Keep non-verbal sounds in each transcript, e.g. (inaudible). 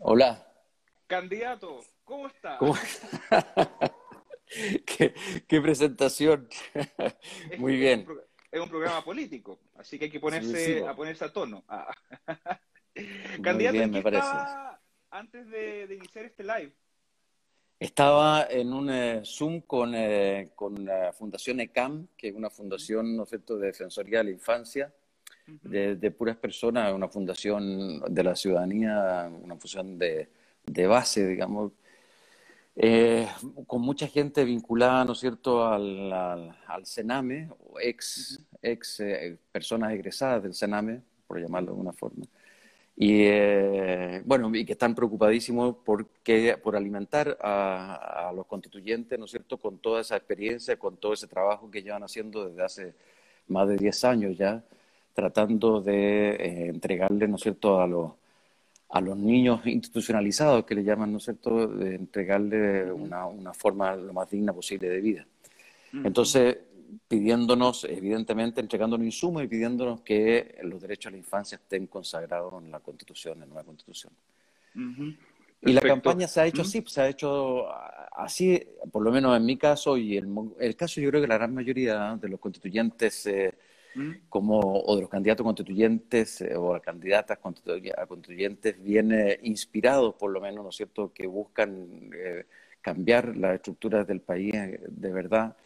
Hola. Candidato, ¿cómo está? (laughs) ¿Qué, presentación. Muy bien. es un programa político, así que hay que ponerse, a ponerse a tono. Ah. Candidato, bien, me parece. antes de, iniciar este live? Estaba en un eh, Zoom con, eh, con la Fundación ECAM, que es una fundación ¿no de defensoría de la infancia, de, puras personas, una fundación de la ciudadanía, una fundación de, de base, digamos, eh, con mucha gente vinculada, ¿no es cierto?, al, al, Sename, o ex, ex eh, personas egresadas del Sename, por llamarlo de alguna forma. Y eh, bueno, y que están preocupadísimos porque, por alimentar a, a, los constituyentes, ¿no es cierto?, con toda esa experiencia, con todo ese trabajo que llevan haciendo desde hace más de 10 años ya, tratando de eh, entregarle, ¿no es cierto?, a los, a los niños institucionalizados, que le llaman, ¿no es cierto?, de entregarle una, una forma lo más digna posible de vida. Entonces, pidiéndonos, evidentemente, entregándonos insumos y pidiéndonos que los derechos a la infancia estén consagrados en la Constitución, en la nueva Constitución. Y la campaña se ha hecho así, se ha hecho así, por lo menos en mi caso y el, el caso yo creo que la gran mayoría de los constituyentes eh, como, o de los candidatos constituyentes eh, o candidatas constituyentes viene inspirados, por lo menos, ¿no es cierto?, que buscan eh, cambiar las estructuras del país eh, de verdad.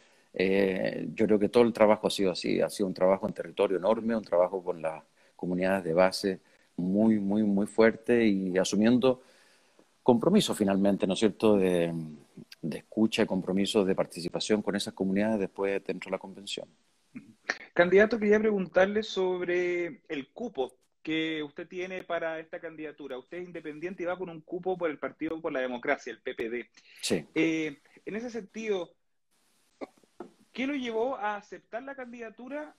yo creo que todo el trabajo ha sido así, ha sido un trabajo en territorio enorme, un trabajo con las comunidades de base muy, muy, muy fuerte y asumiendo compromiso finalmente, ¿no es cierto?, de, de escucha y compromiso de participación con esas comunidades después dentro de la convención. Candidato, quería preguntarle sobre el cupo que usted tiene para esta candidatura. Usted es independiente y va con un cupo por el Partido por la Democracia, el PPD. Sí. Eh, en ese sentido, ¿qué lo llevó a aceptar la candidatura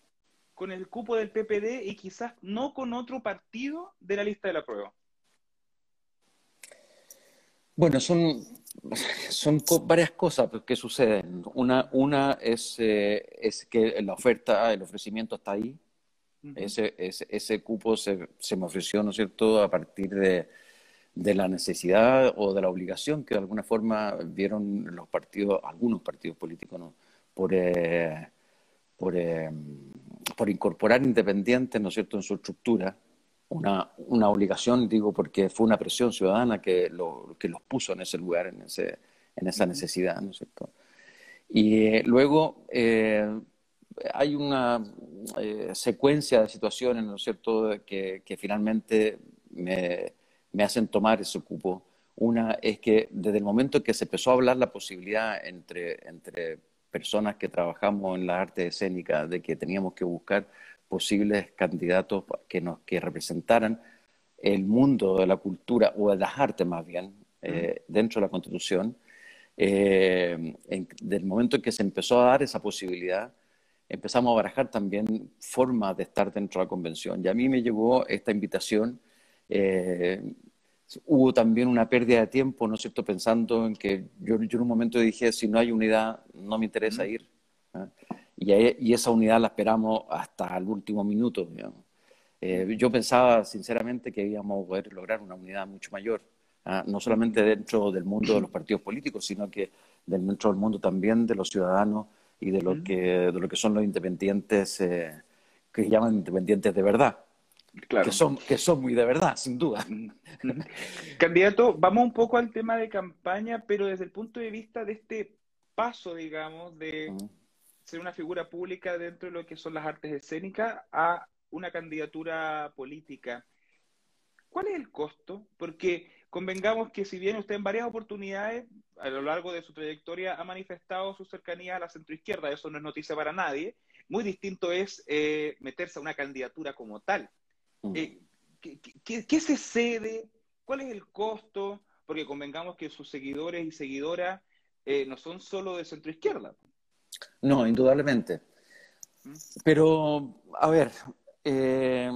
con el cupo del PPD y quizás no con otro partido de la lista de la prueba? Bueno, son, son varias cosas que suceden. Una, una es, eh, es que la oferta, el ofrecimiento está ahí. ese, ese, ese, cupo se, se, me ofreció, ¿no es cierto?, a partir de, de, la necesidad o de la obligación que de alguna forma vieron los partidos, algunos partidos políticos, ¿no? por, eh, por, eh, por incorporar independientes, ¿no es cierto?, en su estructura una, una, obligación, digo, porque fue una presión ciudadana que, lo, que los puso en ese lugar, en, ese, en esa necesidad, ¿no es cierto? Y eh, luego eh, hay una eh, secuencia de situaciones, ¿no es cierto?, que, que finalmente me, me, hacen tomar ese cupo. Una es que desde el momento que se empezó a hablar la posibilidad entre, entre personas que trabajamos en la arte escénica de que teníamos que buscar posibles candidatos que, nos, que representaran el mundo de la cultura o de las artes más bien eh, dentro de la Constitución. Eh, del momento en que se empezó a dar esa posibilidad, empezamos a barajar también formas de estar dentro de la convención. Y a mí me llegó esta invitación. Eh, hubo también una pérdida de tiempo, ¿no es cierto?, pensando en que yo, yo en un momento dije, si no hay unidad, no me interesa ir. ¿ah? Y, esa unidad la esperamos hasta el último minuto. Eh, yo pensaba sinceramente que íbamos a poder lograr una unidad mucho mayor, ¿ah? no solamente dentro del mundo de los partidos políticos, sino que dentro del mundo también de los ciudadanos y de lo, que, de lo que son los independientes, eh, que llaman independientes de verdad. Claro. Que, son, que son muy de verdad, sin duda. (laughs) Candidato, vamos un poco al tema de campaña, pero desde el punto de vista de este paso, digamos, de ser una figura pública dentro de lo que son las artes escénicas a una candidatura política. ¿Cuál es el costo? Porque convengamos que si bien usted en varias oportunidades a lo largo de su trayectoria ha manifestado su cercanía a la centroizquierda, eso no es noticia para nadie, muy distinto es eh, meterse a una candidatura como tal. Mm. Eh, ¿qué, se cede? ¿Cuál es el costo? Porque convengamos que sus seguidores y seguidoras eh, no son solo de centroizquierda. No, indudablemente. Pero, a ver, eh,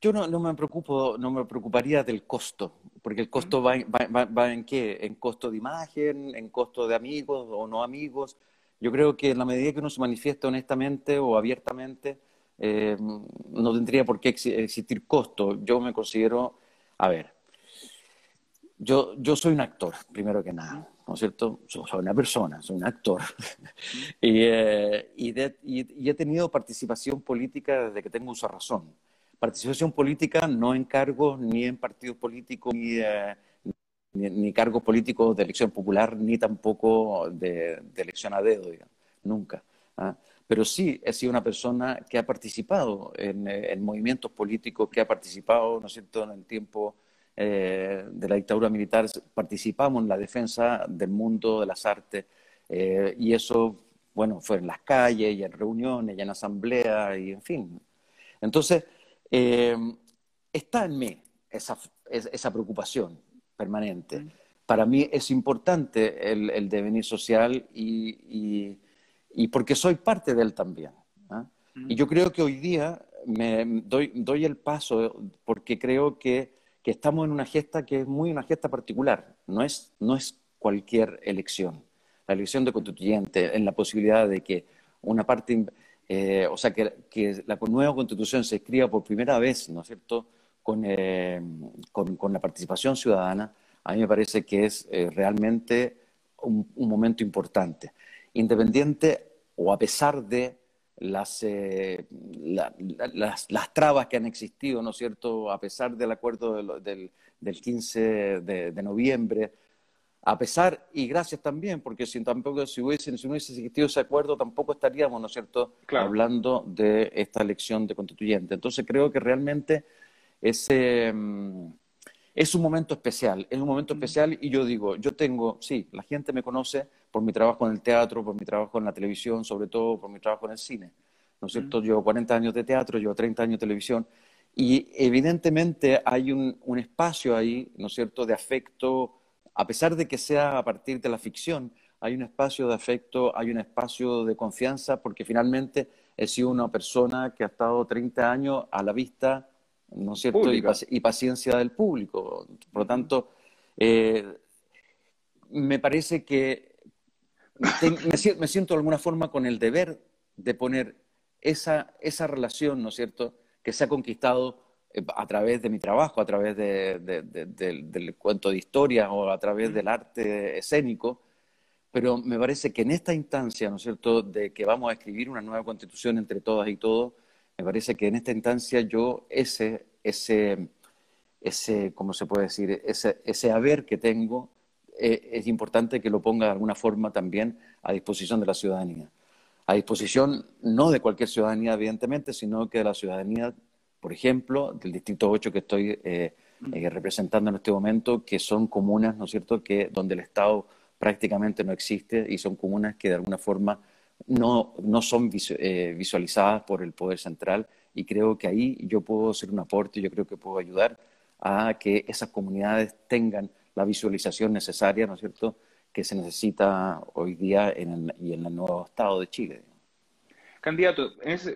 yo no, me preocupo, no me preocuparía del costo, porque el costo va, en qué? En costo de imagen, en costo de amigos o no amigos. Yo creo que en la medida que uno se manifiesta honestamente o abiertamente, eh, no tendría por qué existir costo. Yo me considero, a ver, yo, yo soy un actor, primero que nada, ¿no es cierto? Soy una persona, soy un actor. (laughs) y, eh, y, he tenido participación política desde que tengo uso razón. Participación política no en cargos ni en partidos políticos, ni, eh, ni, cargos políticos de elección popular, ni tampoco de, elección a dedo, digamos. nunca. ¿ah? Pero sí he sido una persona que ha participado en, eh, en movimientos políticos, que ha participado, ¿no es cierto?, en el tiempo eh, de la dictadura militar participamos en la defensa del mundo de las artes eh, y eso, bueno, fue en las calles y en reuniones y en asambleas y en fin. Entonces, eh, está en mí esa, esa preocupación permanente. Mm. Para mí es importante el, devenir social y, y, porque soy parte de él también. ¿ah? Mm. Y yo creo que hoy día me doy, doy el paso porque creo que que estamos en una gesta que es muy una gesta particular, no es, no es cualquier elección. La elección de constituyente, en la posibilidad de que una parte, eh, o sea, que, la nueva constitución se escriba por primera vez, ¿no es cierto?, con, eh, con, la participación ciudadana, a mí me parece que es eh, realmente un momento importante. Independiente o a pesar de las, eh, las, las, trabas que han existido, ¿no es cierto?, a pesar del acuerdo del, del, 15 de, noviembre, a pesar, y gracias también, porque si tampoco si hubiese, si no hubiese existido ese acuerdo, tampoco estaríamos, ¿no es cierto?, hablando de esta elección de constituyente. Entonces creo que realmente ese... Mm, es un momento especial, es un momento mm. especial y yo digo, yo tengo, sí, la gente me conoce por mi trabajo en el teatro, por mi trabajo en la televisión, sobre todo por mi trabajo en el cine. ¿No es cierto? Mm. Llevo 40 años de teatro, llevo 30 años de televisión y evidentemente hay un, un espacio ahí, ¿no es cierto?, de afecto, a pesar de que sea a partir de la ficción, hay un espacio de afecto, hay un espacio de confianza, porque finalmente he sido una persona que ha estado 30 años a la vista ¿no es cierto? Y, paciencia del público. Por lo tanto, eh, me parece que me, siento de alguna forma con el deber de poner esa, esa relación, ¿no es cierto?, que se ha conquistado eh, a través de mi trabajo, a través del cuento de historia o a través del arte escénico, pero me parece que en esta instancia, ¿no es cierto?, de que vamos a escribir una nueva constitución entre todas y todos, me parece que en esta instancia yo ese, ese, ese ¿cómo se puede decir? Ese, ese haber que tengo eh, es importante que lo ponga de alguna forma también a disposición de la ciudadanía. A disposición no de cualquier ciudadanía, evidentemente, sino que de la ciudadanía, por ejemplo, del Distrito 8 que estoy eh, eh, representando en este momento, que son comunas, ¿no es cierto?, que donde el Estado prácticamente no existe y son comunas que de alguna forma no, no son eh, visualizadas por el Poder Central y creo que ahí yo puedo hacer un aporte, yo creo que puedo ayudar a que esas comunidades tengan la visualización necesaria, ¿no es cierto?, que se necesita hoy día en el, y en el nuevo Estado de Chile. Candidato,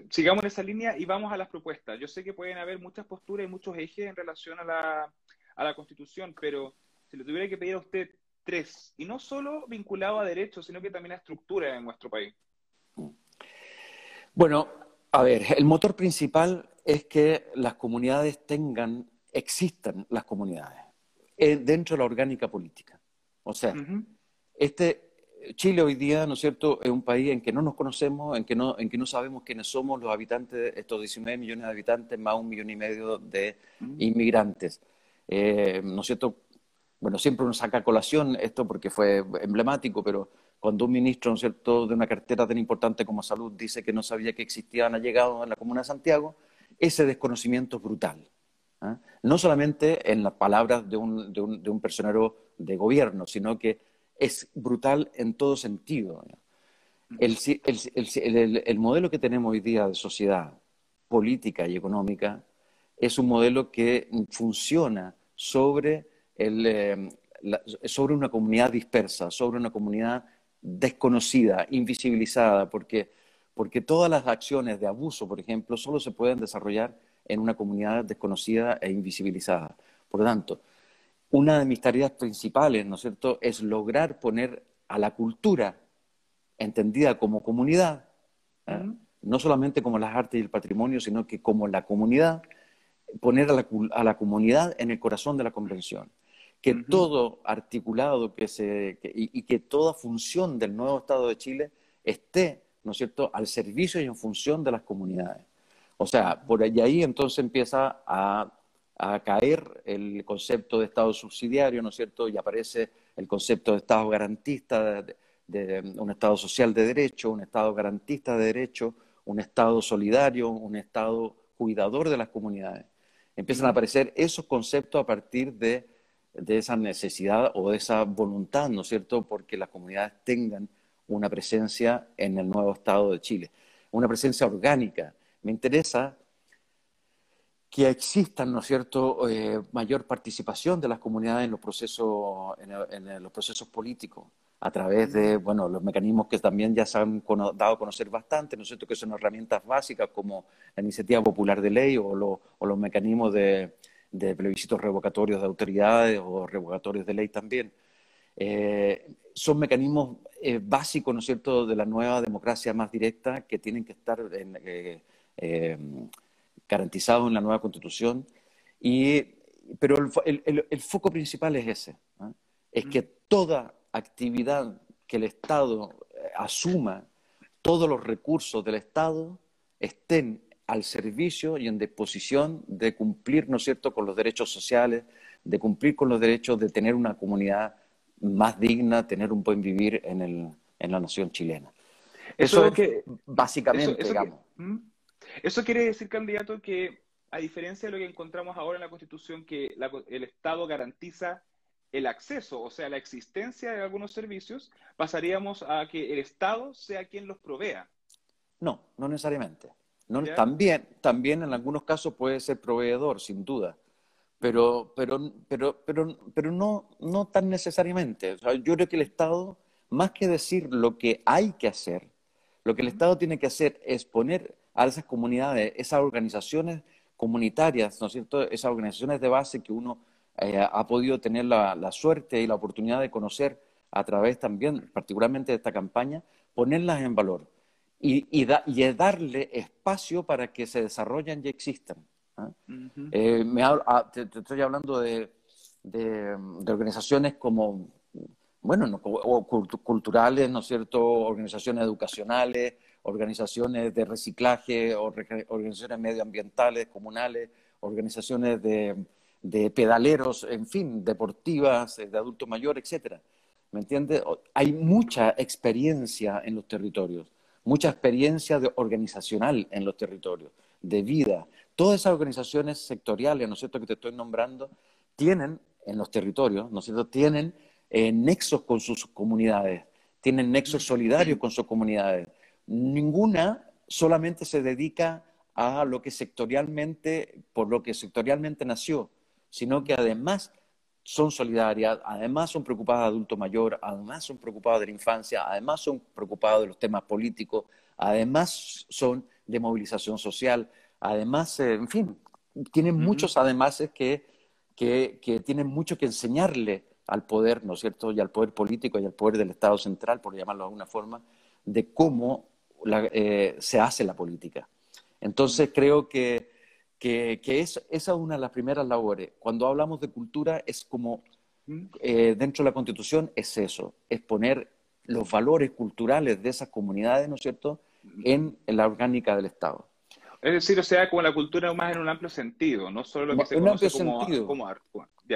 sigamos en esa línea y vamos a las propuestas. Yo sé que pueden haber muchas posturas y muchos ejes en relación a la, a la Constitución, pero si le tuviera que pedir a usted tres, y no solo vinculado a derechos, sino que también a estructura en nuestro país. Bueno, a ver, el motor principal es que las comunidades tengan, existan las comunidades eh, dentro de la orgánica política. O sea, este Chile hoy día, ¿no es cierto?, es un país en que no nos conocemos, en que no, en que no sabemos quiénes somos los habitantes, estos 19 millones de habitantes, más un millón y medio de inmigrantes. Eh, ¿No es cierto? Bueno, siempre uno saca colación esto porque fue emblemático, pero cuando un ministro, ¿no es cierto?, de una cartera tan importante como salud dice que no sabía que existían allegados en la Comuna de Santiago, ese desconocimiento es brutal. ¿ah? No solamente en las palabras de un, de, de personero de gobierno, sino que es brutal en todo sentido. El, el, el, modelo que tenemos hoy día de sociedad política y económica es un modelo que funciona sobre, eh, sobre una comunidad dispersa, sobre una comunidad desconocida, invisibilizada, porque, porque todas las acciones de abuso, por ejemplo, solo se pueden desarrollar en una comunidad desconocida e invisibilizada. Por lo tanto, una de mis tareas principales, ¿no es cierto?, es lograr poner a la cultura entendida como comunidad, ¿eh? no solamente como las artes y el patrimonio, sino que como la comunidad, poner a la, a la comunidad en el corazón de la convención que todo articulado que se, y, que toda función del nuevo Estado de Chile esté, ¿no es cierto?, al servicio y en función de las comunidades. O sea, por ahí, ahí entonces empieza a, a, caer el concepto de Estado subsidiario, ¿no es cierto?, y aparece el concepto de Estado garantista, de, de un Estado social de derecho, un Estado garantista de derecho, un Estado solidario, un Estado cuidador de las comunidades. Empiezan a aparecer esos conceptos a partir de de esa necesidad o de esa voluntad, ¿no es cierto?, porque las comunidades tengan una presencia en el nuevo Estado de Chile, una presencia orgánica. Me interesa que existan, ¿no es cierto?, eh, mayor participación de las comunidades en los procesos, en, los procesos políticos a través de, bueno, los mecanismos que también ya se han dado a conocer bastante, ¿no es cierto?, que son herramientas básicas como la iniciativa popular de ley o los mecanismos de, de plebiscitos revocatorios de autoridades o revocatorios de ley también. Eh, son mecanismos eh, básicos, ¿no es cierto?, de la nueva democracia más directa que tienen que estar eh, garantizados en la nueva constitución. Y, pero el, foco principal es ese, es que toda actividad que el Estado asuma, todos los recursos del Estado estén al servicio y en disposición de cumplir, ¿no es cierto?, con los derechos sociales, de cumplir con los derechos de tener una comunidad más digna, tener un buen vivir en, el, en la nación chilena. Eso, es que, básicamente, digamos. ¿Mm? eso quiere decir, candidato, que a diferencia de lo que encontramos ahora en la Constitución, que el Estado garantiza el acceso, o sea, la existencia de algunos servicios, pasaríamos a que el Estado sea quien los provea. No, no necesariamente. También, también en algunos casos puede ser proveedor, sin duda, pero, pero, pero, pero, pero no, no tan necesariamente. yo creo que el Estado, más que decir lo que hay que hacer, lo que el Estado tiene que hacer es poner a esas comunidades, esas organizaciones comunitarias, ¿no es cierto? Esas organizaciones de base que uno eh, ha podido tener la, la, suerte y la oportunidad de conocer a través también, particularmente de esta campaña, ponerlas en valor y, y, darle espacio para que se desarrollen y existan. ¿ah? Eh, me ah, te, estoy hablando de, de, organizaciones como, bueno, culturales, ¿no es cierto?, organizaciones educacionales, organizaciones de reciclaje, organizaciones medioambientales, comunales, organizaciones de, de pedaleros, en fin, deportivas, de adulto mayor, etcétera. ¿Me entiendes? Hay mucha experiencia en los territorios mucha experiencia organizacional en los territorios, de vida. Todas esas organizaciones sectoriales, ¿no es cierto?, que te estoy nombrando, tienen en los territorios, ¿no es cierto?, tienen eh, nexos con sus comunidades, tienen nexos solidarios con sus comunidades. Ninguna solamente se dedica a lo que sectorialmente, por lo que sectorialmente nació, sino que además son solidarias, además son preocupadas de adulto mayor, además son preocupadas de la infancia, además son preocupadas de los temas políticos, además son de movilización social, además, eh, en fin, tienen muchos además que, que, tienen mucho que enseñarle al poder, ¿no es cierto?, y al poder político y al poder del Estado central, por llamarlo de alguna forma, de cómo eh, se hace la política. Entonces creo que que, es, esa es una de las primeras labores. Cuando hablamos de cultura es como, eh, dentro de la Constitución es eso, es poner los valores culturales de esas comunidades, ¿no es cierto?, en, la orgánica del Estado. Es decir, o sea, como la cultura más en un amplio sentido, no solo lo que se conoce como, como arte.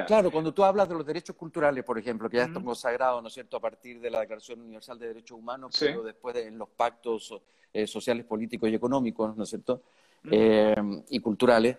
Claro, cuando tú hablas de los derechos culturales, por ejemplo, que ya están consagrados, ¿no es cierto?, a partir de la Declaración Universal de Derechos Humanos, pero después en los pactos eh, sociales, políticos y económicos, ¿no es cierto?, eh, y culturales,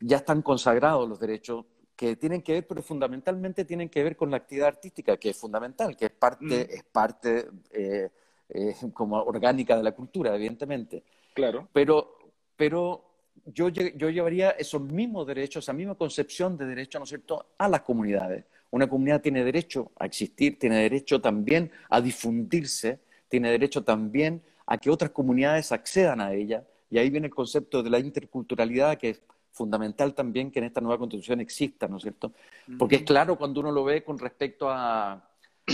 ya están consagrados los derechos que tienen que ver, pero fundamentalmente tienen que ver con la actividad artística, que es fundamental, que es parte, es parte eh, eh, como orgánica de la cultura, evidentemente. Claro. Pero, pero yo, yo llevaría esos mismos derechos, esa misma concepción de derecho, ¿no es cierto?, a las comunidades. Una comunidad tiene derecho a existir, tiene derecho también a difundirse, tiene derecho también a que otras comunidades accedan a ella, y ahí viene el concepto de la interculturalidad, que es fundamental también que en esta nueva constitución exista, ¿no es cierto? Porque es claro cuando uno lo ve con respecto a,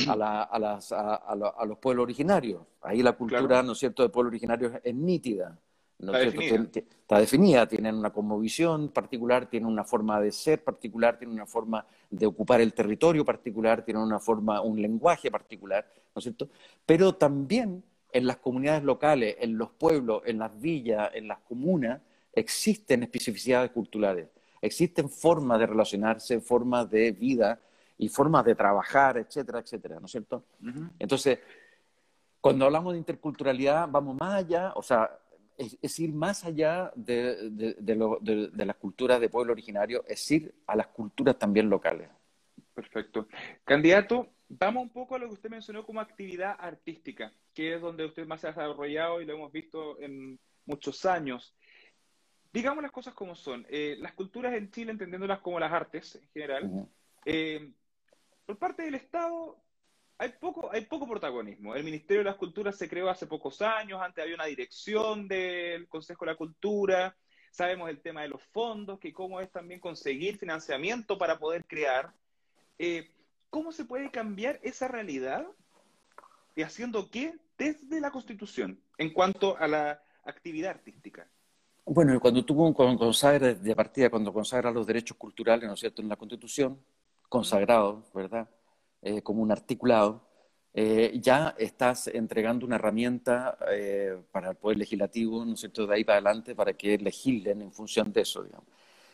a, los pueblos originarios. Ahí la cultura, ¿no es cierto?, de pueblos originarios es nítida. está, definida. tienen una cosmovisión particular, tienen una forma de ser particular, tienen una forma de ocupar el territorio particular, tienen una forma, un lenguaje particular, ¿no es cierto? Pero también en las comunidades locales, en los pueblos, en las villas, en las comunas, existen especificidades culturales, existen formas de relacionarse, formas de vida y formas de trabajar, etcétera, etcétera, ¿no es cierto? Entonces, cuando hablamos de interculturalidad, vamos más allá, o sea, es, ir más allá de, las culturas de pueblo originario, es ir a las culturas también locales. Perfecto. Candidato, vamos un poco a lo que usted mencionó como actividad artística, que es donde usted más se ha desarrollado y lo hemos visto en muchos años. Digamos las cosas como son. Eh, las culturas en Chile, entendiéndolas como las artes en general, eh, por parte del Estado hay poco, hay poco protagonismo. El Ministerio de las Culturas se creó hace pocos años, antes había una dirección del Consejo de la Cultura, sabemos el tema de los fondos, que cómo es también conseguir financiamiento para poder crear. Eh, ¿Cómo se puede cambiar esa realidad y haciendo qué desde la Constitución en cuanto a la actividad artística? Bueno, cuando tú consagras de partida, cuando consagras los derechos culturales, ¿no es cierto?, en la Constitución, consagrados, ¿verdad?, eh, como un articulado, eh, ya estás entregando una herramienta eh, para el Poder Legislativo, ¿no es cierto?, de ahí para adelante, para que legislen en función de eso, digamos.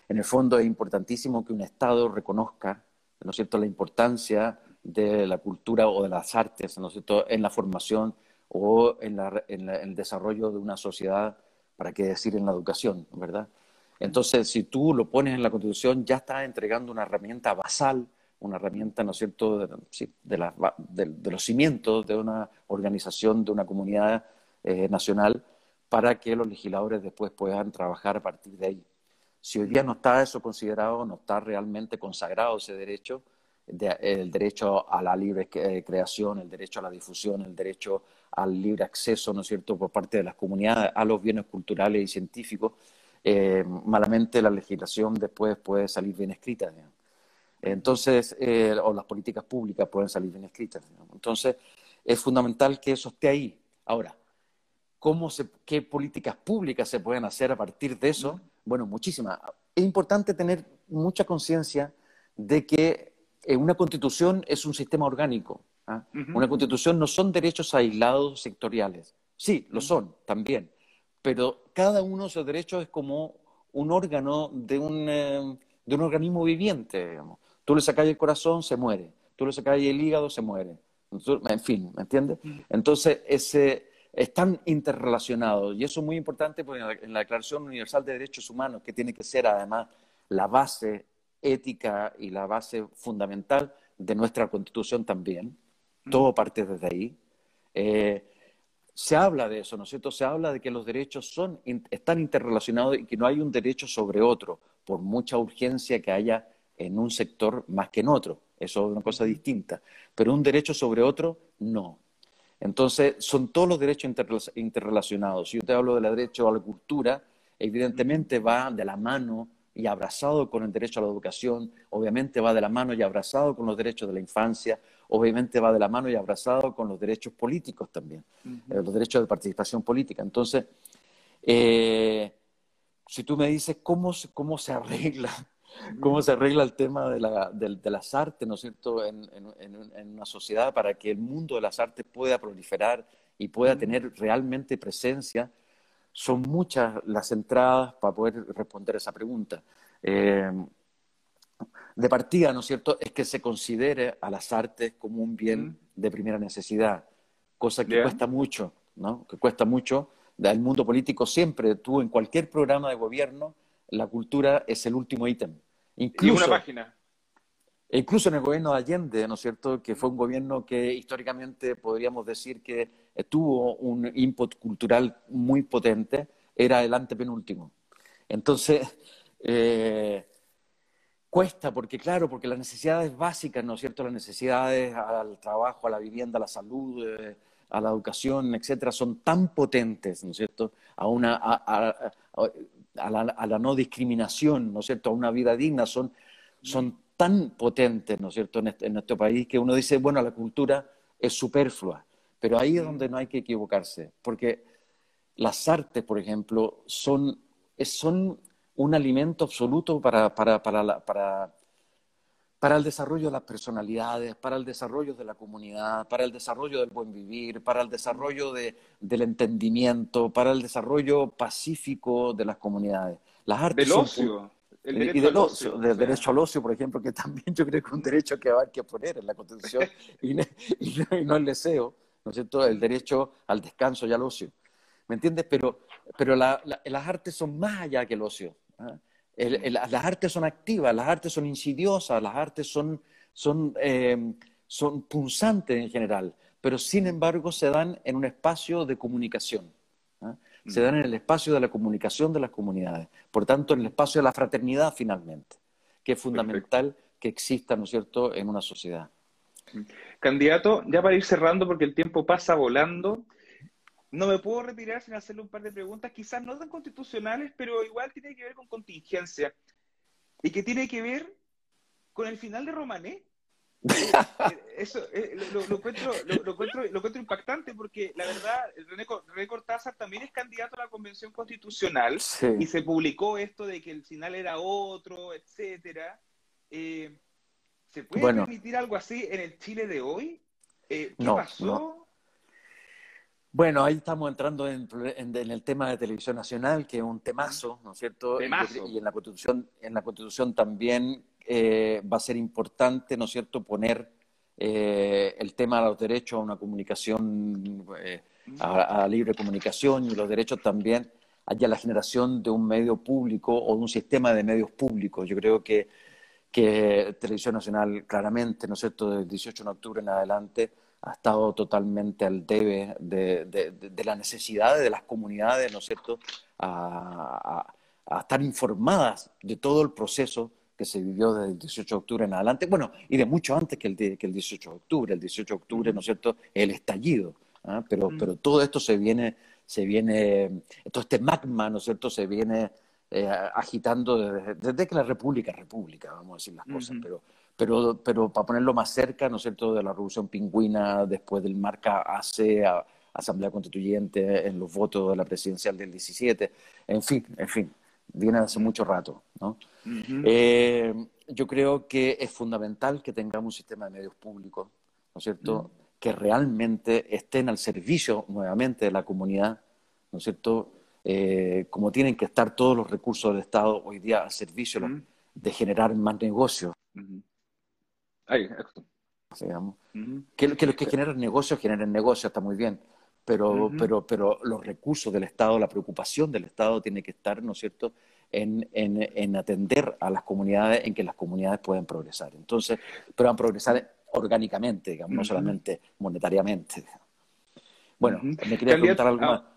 En el fondo es importantísimo que un Estado reconozca, ¿no es cierto?, la importancia de la cultura o de las artes, ¿no es cierto?, en la formación o en, en el desarrollo de una sociedad, para qué decir en la educación, ¿verdad? Entonces, si tú lo pones en la Constitución, ya estás entregando una herramienta basal una herramienta, ¿no es cierto?, de, los cimientos de una organización, de una comunidad eh, nacional, para que los legisladores después puedan trabajar a partir de ahí. Si hoy día no está eso considerado, no está realmente consagrado ese derecho, el derecho a la libre eh, creación, el derecho a la difusión, el derecho al libre acceso, ¿no es cierto?, por parte de las comunidades a los bienes culturales y científicos, eh, malamente la legislación después puede salir bien escrita. Entonces, eh, o las políticas públicas pueden salir bien escritas. Entonces, es fundamental que eso esté ahí. Ahora, ¿cómo ¿qué políticas públicas se pueden hacer a partir de eso? Bueno, muchísimas. Es importante tener mucha conciencia de que eh, una constitución es un sistema orgánico. ¿ah? Una constitución no son derechos aislados sectoriales. Sí, lo son también. Pero cada uno de esos derechos es como un órgano de un, eh, de un organismo viviente, digamos. Tú le sacas el corazón, se muere. Tú le sacas el hígado, se muere. En fin, ¿me entiendes? Entonces, ese, están interrelacionados y eso es muy importante porque en la, Declaración Universal de Derechos Humanos, que tiene que ser además la base ética y la base fundamental de nuestra Constitución también, todo parte desde ahí. Eh, se habla de eso, ¿no es cierto? Se habla de que los derechos son, están interrelacionados y que no hay un derecho sobre otro, por mucha urgencia que haya en un sector más que en otro. Eso es una cosa distinta. Pero un derecho sobre otro, no. Entonces, son todos los derechos interrelacionados. Si yo te hablo del derecho a la cultura, evidentemente va de la mano y abrazado con el derecho a la educación, obviamente va de la mano y abrazado con los derechos de la infancia, obviamente va de la mano y abrazado con los derechos políticos también, eh, los derechos de participación política. Entonces, eh, si tú me dices cómo, cómo se arregla cómo se arregla el tema de, la, de, las artes, ¿no es cierto?, en, en, una sociedad para que el mundo de las artes pueda proliferar y pueda tener realmente presencia. Son muchas las entradas para poder responder esa pregunta. Eh, de partida, ¿no es cierto?, es que se considere a las artes como un bien de primera necesidad, cosa que cuesta mucho, ¿no? Que cuesta mucho. El mundo político siempre, tú en cualquier programa de gobierno, la cultura es el último ítem. Incluso, una página. Incluso en el gobierno de Allende, ¿no es cierto?, que fue un gobierno que históricamente podríamos decir que tuvo un input cultural muy potente, era el antepenúltimo. Entonces, eh, cuesta, porque claro, porque las necesidades básicas, ¿no es cierto?, las necesidades al trabajo, a la vivienda, a la salud, eh, a la educación, etcétera, son tan potentes, ¿no es cierto?, a una, a, a la, no discriminación, ¿no es cierto?, a una vida digna, son, son tan potentes, ¿no es cierto?, en, este, en nuestro país que uno dice, bueno, la cultura es superflua, pero ahí es donde no hay que equivocarse, porque las artes, por ejemplo, son, son un alimento absoluto para, para, para, para, para el desarrollo de las personalidades, para el desarrollo de la comunidad, para el desarrollo del buen vivir, para el desarrollo de, del entendimiento, para el desarrollo pacífico de las comunidades. Las artes del ocio. El y del ocio, del derecho al ocio, por ejemplo, que (laughs) también yo creo que es un derecho que hay que poner en la Constitución (laughs) y, no, el deseo, ¿no es cierto? El derecho al descanso y al ocio. ¿Me entiendes? Pero, pero las artes son más allá que el ocio. ¿Ah? las artes son activas, las artes son insidiosas, las artes son, son, eh, son punzantes en general, pero sin embargo se dan en un espacio de comunicación. ¿ah? Se dan en el espacio de la comunicación de las comunidades, por tanto en el espacio de la fraternidad finalmente, que es fundamental que exista, ¿no es cierto?, en una sociedad. Candidato, ya para ir cerrando porque el tiempo pasa volando, no me puedo retirar sin hacerle un par de preguntas, quizás no tan constitucionales, pero igual tiene que ver con contingencia. Y que tiene que ver con el final de Romané. (laughs) Eso eh, lo, encuentro, lo, encuentro, impactante porque la verdad, René, Cortázar también es candidato a la Convención Constitucional y se publicó esto de que el final era otro, etcétera. Eh, ¿Se puede permitir algo así en el Chile de hoy? Eh, ¿Qué pasó? Bueno, ahí estamos entrando en, el tema de televisión nacional, que es un temazo, ¿no es cierto? Y, en la Constitución, en la Constitución también eh, va a ser importante, ¿no es cierto?, poner eh, el tema de los derechos a una comunicación, eh, a, libre comunicación y los derechos también a la generación de un medio público o de un sistema de medios públicos. Yo creo que, que Televisión Nacional claramente, ¿no es cierto?, del 18 de octubre en adelante ha estado totalmente al debe de, de, de, las necesidades de las comunidades, ¿no es cierto?, a, estar informadas de todo el proceso que se vivió desde el 18 de octubre en adelante, bueno, y de mucho antes que el, que el 18 de octubre, el 18 de octubre, ¿no es cierto?, el estallido, ¿ah? pero, pero todo esto se viene, se viene, todo este magma, ¿no es cierto?, se viene eh, agitando desde, que la República es República, vamos a decir las cosas, pero pero, pero para ponerlo más cerca, ¿no es cierto?, de la Revolución Pingüina, después del marca AC, a, Asamblea Constituyente, en los votos de la presidencial del 17, en fin, en fin, viene hace mucho rato, ¿no? Eh, yo creo que es fundamental que tengamos un sistema de medios públicos, ¿no es cierto?, que realmente estén al servicio nuevamente de la comunidad, ¿no es cierto?, eh, como tienen que estar todos los recursos del Estado hoy día al servicio de generar más negocios. Ahí, que, los que generan negocios generen negocios, está muy bien, pero, pero, pero los recursos del Estado, la preocupación del Estado tiene que estar, ¿no es cierto?, en, en, atender a las comunidades, en que las comunidades puedan progresar. Entonces, puedan progresar orgánicamente, digamos, no solamente monetariamente. Bueno, me quería preguntar algo más. Ah,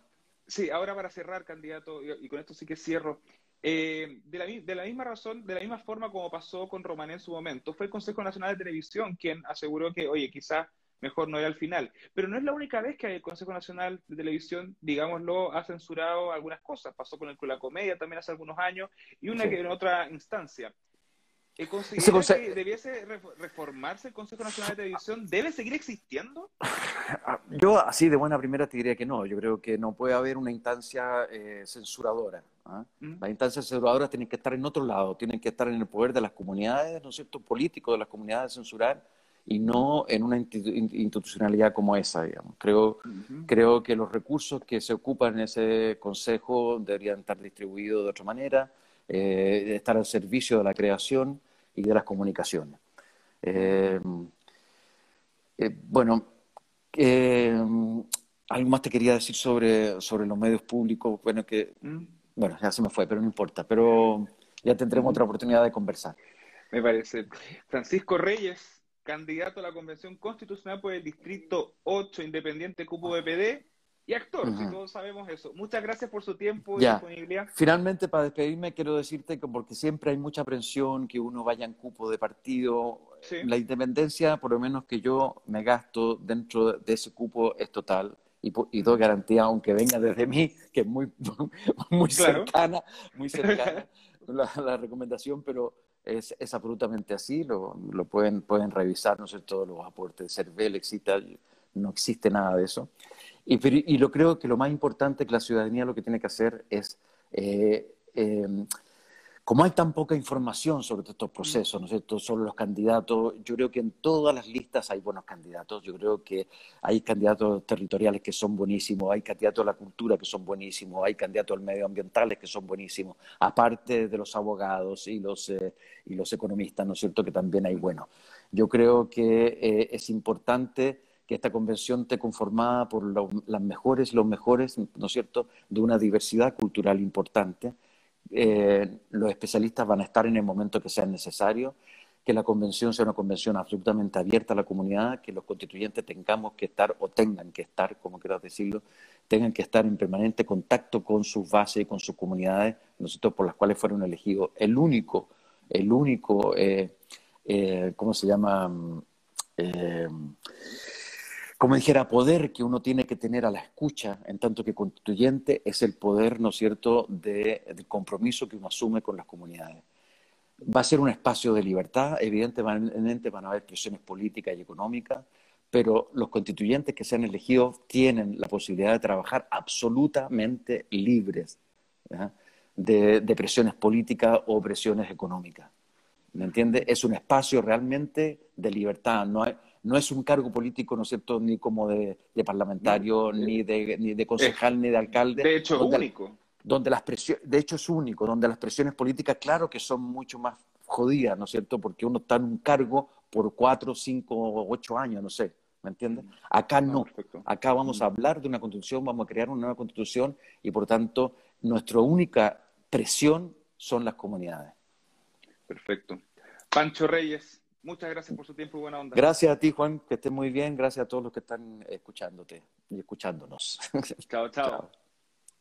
sí, ahora para cerrar, candidato, y con esto sí que cierro. Eh, de, la, de, la, misma razón, de la misma forma como pasó con Romané en su momento, fue el Consejo Nacional de Televisión quien aseguró que, oye, quizás mejor no era al final. Pero no es la única vez que el Consejo Nacional de Televisión, digámoslo, ha censurado algunas cosas. Pasó con el con la comedia también hace algunos años y una que en otra instancia. ¿Considera que debiese reformarse el Consejo Nacional de Televisión? ¿Debe seguir existiendo? (laughs) Yo, así de buena primera, te diría que no. Yo creo que no puede haber una instancia eh, censuradora. ¿ah? Mm. Las instancias censuradoras tienen que estar en otro lado, tienen que estar en el poder de las comunidades, ¿no es cierto?, político de las comunidades censurar y no en una institucionalidad como esa, digamos. Creo, creo que los recursos que se ocupan en ese consejo deberían estar distribuidos de otra manera, eh, estar al servicio de la creación y de las comunicaciones. Eh, eh, bueno, eh, algo más te quería decir sobre, sobre los medios públicos. Bueno, que, mm. bueno, ya se me fue, pero no importa. Pero ya tendremos mm. otra oportunidad de conversar. Me parece. Francisco Reyes, candidato a la Convención Constitucional por el Distrito 8, Independiente Cupo BPD y actor, si todos sabemos eso. Muchas gracias por su tiempo y disponibilidad. Finalmente, para despedirme, quiero decirte que porque siempre hay mucha aprensión que uno vaya en cupo de partido. La independencia, por lo menos que yo me gasto dentro de ese cupo, es total. Y, y doy garantía, aunque venga desde mí, que es muy, (laughs) muy cercana, muy cercana (laughs) la, recomendación, pero es, absolutamente así. Lo, lo pueden, pueden revisar, no sé, todos los aportes de CERVEL, exista no existe nada de eso. Y, lo creo que lo más importante que la ciudadanía lo que tiene que hacer es eh, eh, como hay tan poca información sobre estos procesos, ¿no es cierto?, sobre los candidatos, yo creo que en todas las listas hay buenos candidatos, yo creo que hay candidatos territoriales que son buenísimos, hay candidatos a la cultura que son buenísimos, hay candidatos medioambientales que son buenísimos, aparte de los abogados y los, eh, y los economistas, ¿no es cierto?, que también hay buenos. Yo creo que es importante que esta convención esté conformada por las mejores los mejores, ¿no es cierto?, de una diversidad cultural importante, eh, los especialistas van a estar en el momento que sea necesario, que la convención sea una convención absolutamente abierta a la comunidad, que los constituyentes tengamos que estar o tengan que estar, como quieras decirlo, tengan que estar en permanente contacto con sus bases y con sus comunidades, nosotros por las cuales fueron elegidos. El único, el único, eh, eh, ¿cómo se llama? Como dijera, poder que uno tiene que tener a la escucha en tanto que constituyente es el poder, ¿no es cierto?, de, del compromiso que uno asume con las comunidades. Va a ser un espacio de libertad, evidentemente van a haber presiones políticas y económicas, pero los constituyentes que sean elegidos tienen la posibilidad de trabajar absolutamente libres de, de, presiones políticas o presiones económicas. ¿Me entiende? Es un espacio realmente de libertad. No hay, no es un cargo político, ¿no es cierto?, ni como de, parlamentario, ni, de, ni de concejal, ni de alcalde. De hecho, es único. Donde las presiones, de hecho, es único, donde las presiones políticas, claro que son mucho más jodidas, ¿no es cierto?, porque uno está en un cargo por cuatro, cinco, ocho años, no sé, ¿me entiendes? Acá no, acá vamos a hablar de una constitución, vamos a crear una nueva constitución y, por tanto, nuestra única presión son las comunidades. Perfecto. Pancho Reyes, Muchas gracias por su tiempo y buena onda. Gracias a ti, Juan, que estés muy bien. Gracias a todos los que están escuchándote y escuchándonos. chao. chao.